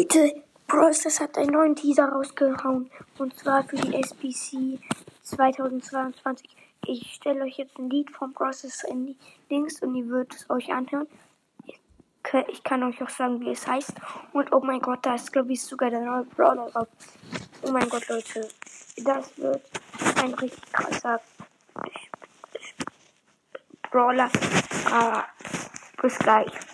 Leute, Process hat einen neuen Teaser rausgehauen. Und zwar für die SBC 2022. Ich stelle euch jetzt ein Lied vom Process in die Links und ihr würdet es euch anhören. Ich kann euch auch sagen, wie es heißt. Und oh mein Gott, da ist, glaube ich, sogar der neue Brawler drauf. Oh mein Gott, Leute. Das wird ein richtig krasser Brawler. Ah, bis gleich.